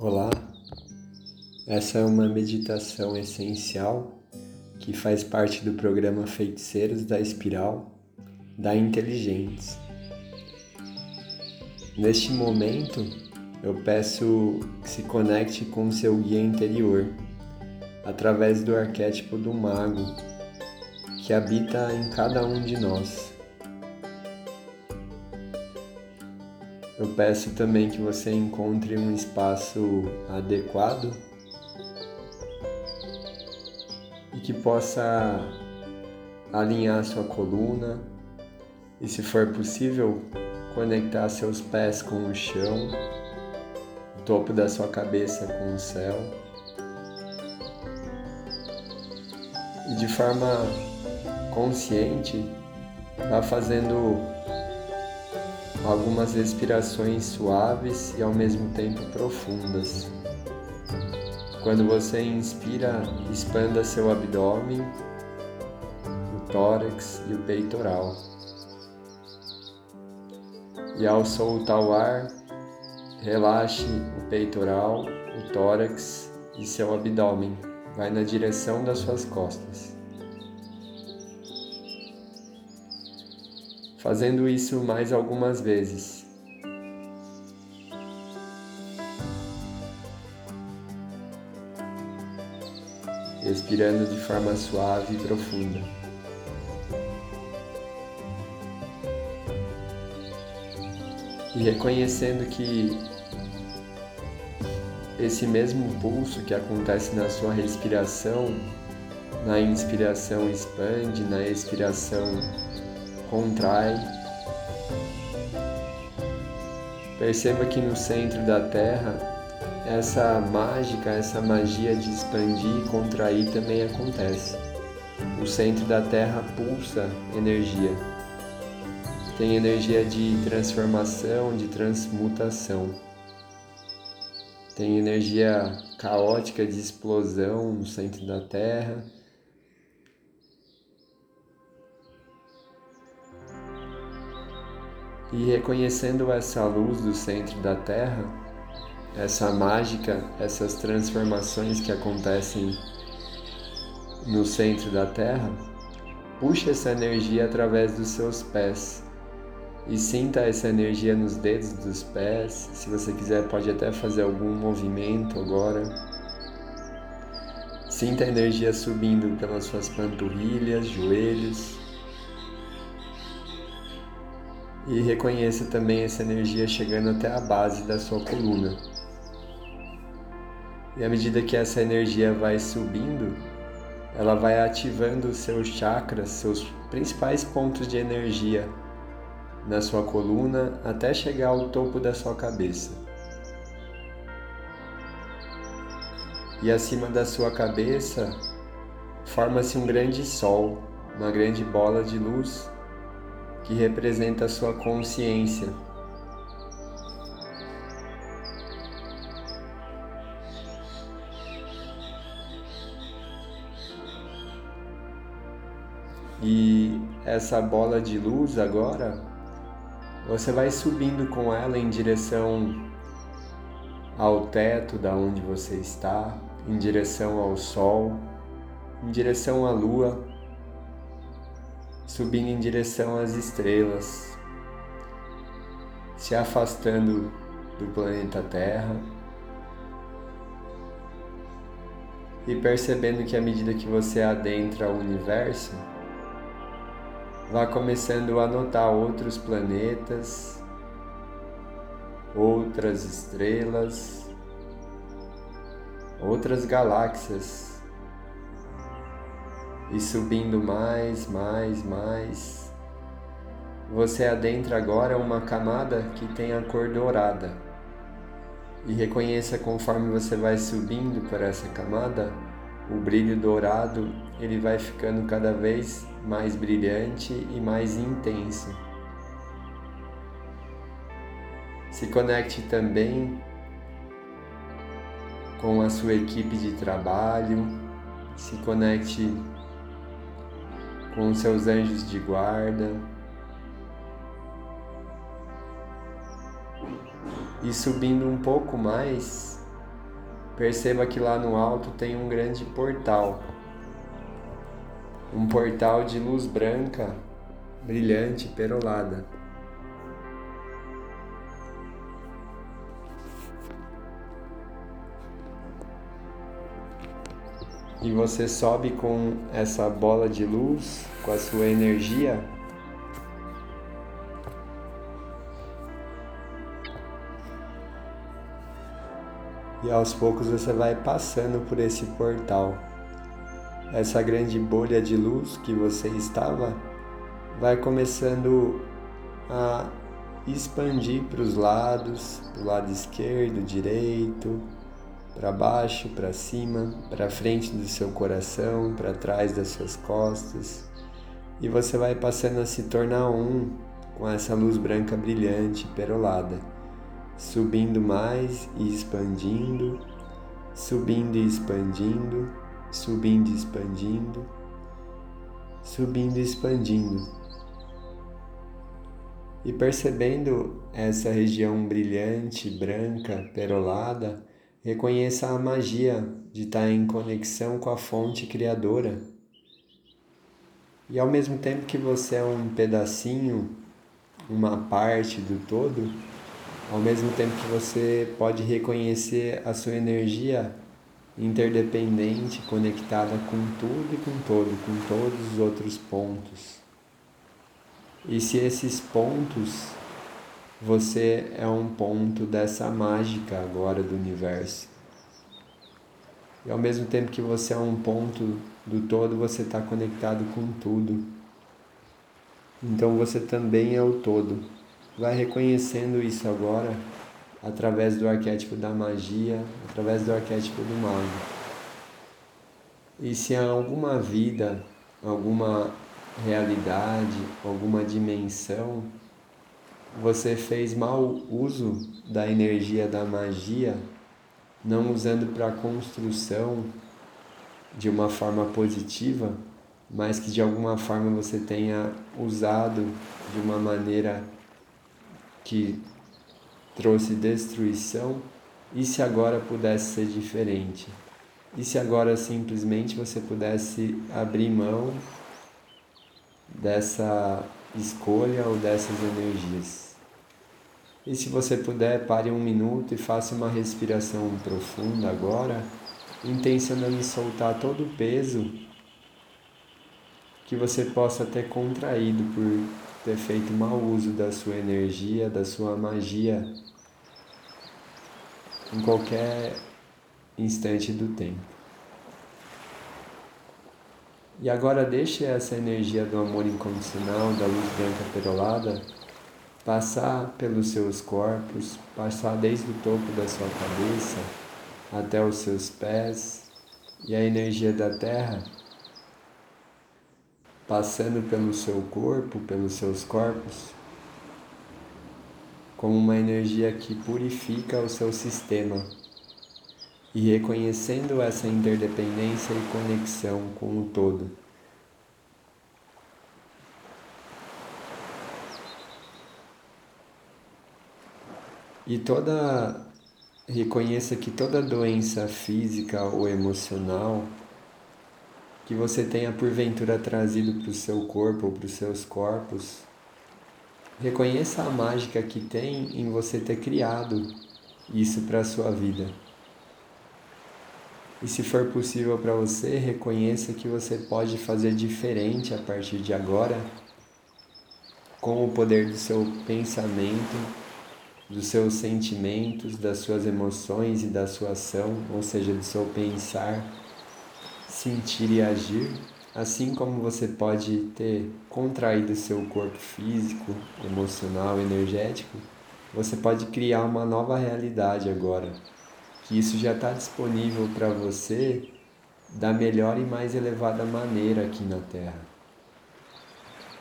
Olá, essa é uma meditação essencial que faz parte do programa Feiticeiros da Espiral da Inteligentes. Neste momento, eu peço que se conecte com seu guia interior através do arquétipo do mago que habita em cada um de nós. Eu peço também que você encontre um espaço adequado e que possa alinhar sua coluna e, se for possível, conectar seus pés com o chão, o topo da sua cabeça com o céu. E de forma consciente, vá fazendo algumas respirações suaves e ao mesmo tempo profundas. Quando você inspira, expanda seu abdômen, o tórax e o peitoral. E ao soltar o ar, relaxe o peitoral, o tórax e seu abdômen. Vai na direção das suas costas. Fazendo isso mais algumas vezes. Respirando de forma suave e profunda. E reconhecendo que esse mesmo pulso que acontece na sua respiração, na inspiração expande, na expiração contrai. Perceba que no centro da Terra, essa mágica, essa magia de expandir e contrair também acontece. O centro da Terra pulsa energia. Tem energia de transformação, de transmutação. Tem energia caótica de explosão no centro da Terra E reconhecendo essa luz do centro da Terra, essa mágica, essas transformações que acontecem no centro da Terra, puxe essa energia através dos seus pés e sinta essa energia nos dedos dos pés. Se você quiser, pode até fazer algum movimento agora. Sinta a energia subindo pelas suas panturrilhas, joelhos, e reconheça também essa energia chegando até a base da sua coluna. E à medida que essa energia vai subindo, ela vai ativando os seus chakras, seus principais pontos de energia na sua coluna até chegar ao topo da sua cabeça. E acima da sua cabeça forma-se um grande sol, uma grande bola de luz que representa a sua consciência. E essa bola de luz agora, você vai subindo com ela em direção ao teto da onde você está, em direção ao sol, em direção à lua subindo em direção às estrelas, se afastando do planeta Terra e percebendo que à medida que você adentra o universo, vá começando a notar outros planetas, outras estrelas, outras galáxias e subindo mais, mais, mais. Você adentra agora uma camada que tem a cor dourada. E reconheça conforme você vai subindo por essa camada, o brilho dourado ele vai ficando cada vez mais brilhante e mais intenso. Se conecte também com a sua equipe de trabalho, se conecte com seus anjos de guarda. E subindo um pouco mais, perceba que lá no alto tem um grande portal. Um portal de luz branca, brilhante, perolada. E você sobe com essa bola de luz, com a sua energia e aos poucos você vai passando por esse portal. Essa grande bolha de luz que você estava vai começando a expandir para os lados, do lado esquerdo, direito, para baixo, para cima, para frente do seu coração, para trás das suas costas. E você vai passando a se tornar um com essa luz branca brilhante, perolada subindo mais e expandindo, subindo e expandindo, subindo e expandindo, subindo e expandindo. E percebendo essa região brilhante, branca, perolada, reconheça a magia de estar em conexão com a fonte criadora. E ao mesmo tempo que você é um pedacinho, uma parte do todo, ao mesmo tempo que você pode reconhecer a sua energia interdependente, conectada com tudo e com todo, com todos os outros pontos. E se esses pontos, você é um ponto dessa mágica agora do universo. E ao mesmo tempo que você é um ponto do todo, você está conectado com tudo. Então você também é o todo vai reconhecendo isso agora através do arquétipo da magia, através do arquétipo do mago. E se há alguma vida, alguma realidade, alguma dimensão, você fez mau uso da energia da magia, não usando para construção de uma forma positiva, mas que de alguma forma você tenha usado de uma maneira que trouxe destruição, e se agora pudesse ser diferente? E se agora simplesmente você pudesse abrir mão dessa escolha ou dessas energias? E se você puder, pare um minuto e faça uma respiração profunda agora, intencionando soltar todo o peso que você possa ter contraído por ter feito mau uso da sua energia, da sua magia em qualquer instante do tempo. E agora deixe essa energia do amor incondicional, da luz branca perolada, passar pelos seus corpos, passar desde o topo da sua cabeça até os seus pés, e a energia da terra passando pelo seu corpo, pelos seus corpos, como uma energia que purifica o seu sistema. E reconhecendo essa interdependência e conexão com o todo. E toda reconheça que toda doença física ou emocional que você tenha porventura trazido para o seu corpo ou para os seus corpos. Reconheça a mágica que tem em você ter criado isso para a sua vida. E se for possível para você, reconheça que você pode fazer diferente a partir de agora, com o poder do seu pensamento, dos seus sentimentos, das suas emoções e da sua ação, ou seja, do seu pensar sentir e agir, assim como você pode ter contraído seu corpo físico, emocional, energético, você pode criar uma nova realidade agora. Que isso já está disponível para você da melhor e mais elevada maneira aqui na Terra.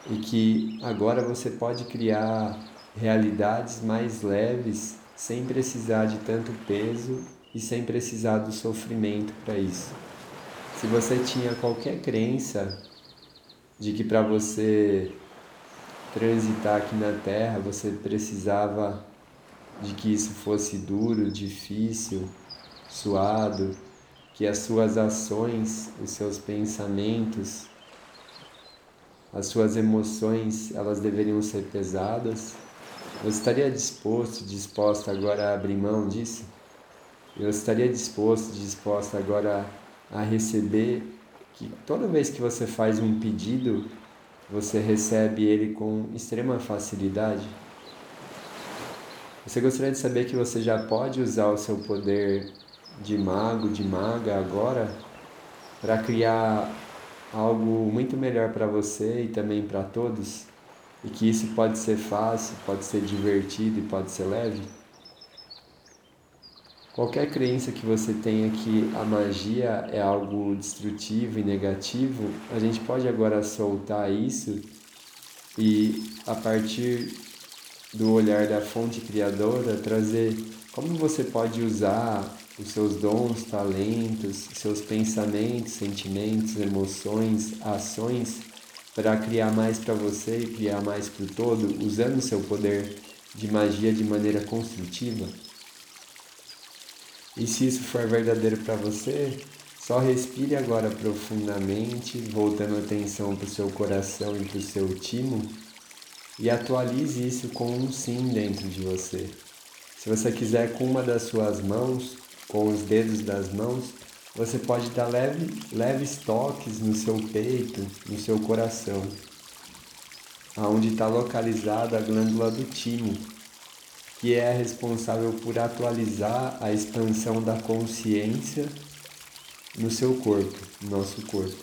E que agora você pode criar realidades mais leves sem precisar de tanto peso e sem precisar do sofrimento para isso. Se você tinha qualquer crença de que para você transitar aqui na Terra você precisava de que isso fosse duro, difícil, suado, que as suas ações, os seus pensamentos, as suas emoções, elas deveriam ser pesadas. Você estaria disposto, disposta agora a abrir mão disso? Eu estaria disposto, disposta agora a receber que toda vez que você faz um pedido, você recebe ele com extrema facilidade? Você gostaria de saber que você já pode usar o seu poder de mago, de maga agora para criar algo muito melhor para você e também para todos? E que isso pode ser fácil, pode ser divertido e pode ser leve? Qualquer crença que você tenha que a magia é algo destrutivo e negativo, a gente pode agora soltar isso e a partir do olhar da fonte criadora trazer como você pode usar os seus dons, talentos, seus pensamentos, sentimentos, emoções, ações para criar mais para você e criar mais para o todo, usando o seu poder de magia de maneira construtiva. E se isso for verdadeiro para você, só respire agora profundamente, voltando a atenção para o seu coração e para o seu timo, e atualize isso com um sim dentro de você. Se você quiser, com uma das suas mãos, com os dedos das mãos, você pode dar leve, leves toques no seu peito, no seu coração, aonde está localizada a glândula do timo que é responsável por atualizar a expansão da consciência no seu corpo, no nosso corpo.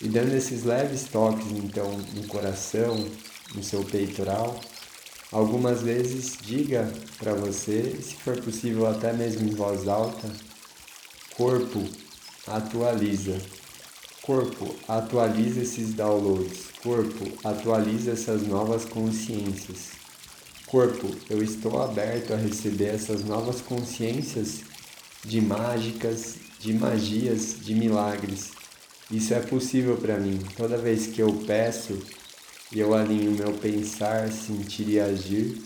E dando esses leves toques, então, no coração, no seu peitoral, algumas vezes diga para você, se for possível até mesmo em voz alta, corpo, atualiza. Corpo, atualiza esses downloads. Corpo, atualiza essas novas consciências. Corpo, eu estou aberto a receber essas novas consciências de mágicas, de magias, de milagres. Isso é possível para mim. Toda vez que eu peço e eu alinho meu pensar, sentir e agir,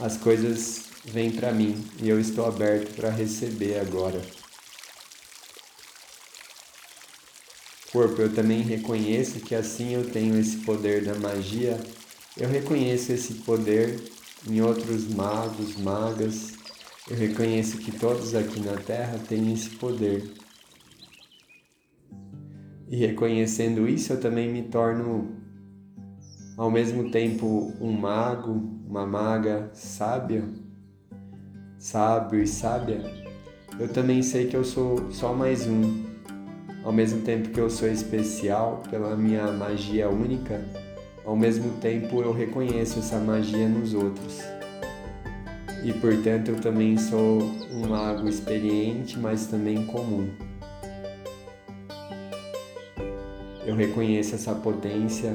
as coisas vêm para mim e eu estou aberto para receber agora. Corpo, eu também reconheço que assim eu tenho esse poder da magia eu reconheço esse poder em outros magos, magas. Eu reconheço que todos aqui na Terra têm esse poder. E reconhecendo isso, eu também me torno ao mesmo tempo um mago, uma maga sábia, sábio e sábia. Eu também sei que eu sou só mais um. Ao mesmo tempo que eu sou especial pela minha magia única, ao mesmo tempo eu reconheço essa magia nos outros. E portanto eu também sou um mago experiente, mas também comum. Eu reconheço essa potência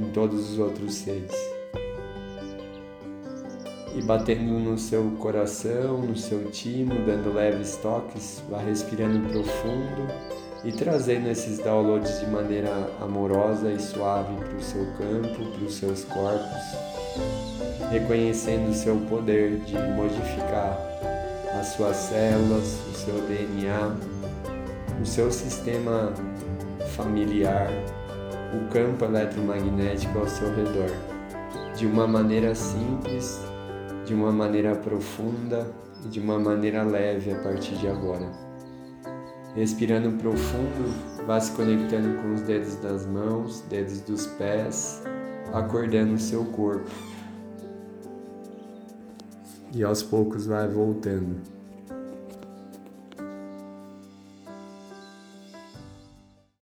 em todos os outros seres. E batendo no seu coração, no seu timo, dando leves toques, vá respirando profundo e trazendo esses downloads de maneira amorosa e suave para o seu campo, para os seus corpos, reconhecendo o seu poder de modificar as suas células, o seu DNA, o seu sistema familiar, o campo eletromagnético ao seu redor, de uma maneira simples, de uma maneira profunda e de uma maneira leve a partir de agora. Respirando profundo, vá se conectando com os dedos das mãos, dedos dos pés, acordando o seu corpo. E aos poucos vai voltando.